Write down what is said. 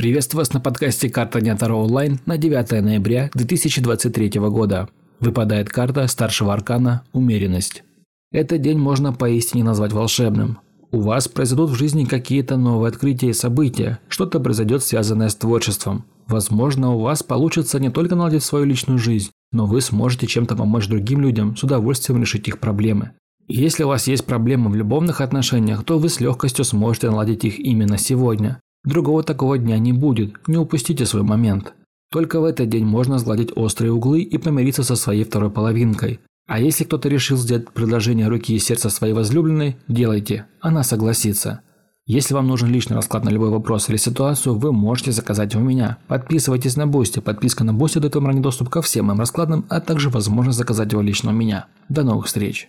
Приветствую вас на подкасте «Карта дня Таро онлайн» на 9 ноября 2023 года. Выпадает карта старшего аркана «Умеренность». Этот день можно поистине назвать волшебным. У вас произойдут в жизни какие-то новые открытия и события, что-то произойдет связанное с творчеством. Возможно, у вас получится не только наладить свою личную жизнь, но вы сможете чем-то помочь другим людям, с удовольствием решить их проблемы. Если у вас есть проблемы в любовных отношениях, то вы с легкостью сможете наладить их именно сегодня. Другого такого дня не будет, не упустите свой момент. Только в этот день можно сгладить острые углы и помириться со своей второй половинкой. А если кто-то решил сделать предложение руки и сердца своей возлюбленной, делайте, она согласится. Если вам нужен личный расклад на любой вопрос или ситуацию, вы можете заказать у меня. Подписывайтесь на Бусти. Подписка на Бусти дает вам ранний доступ ко всем моим раскладам, а также возможность заказать его лично у меня. До новых встреч!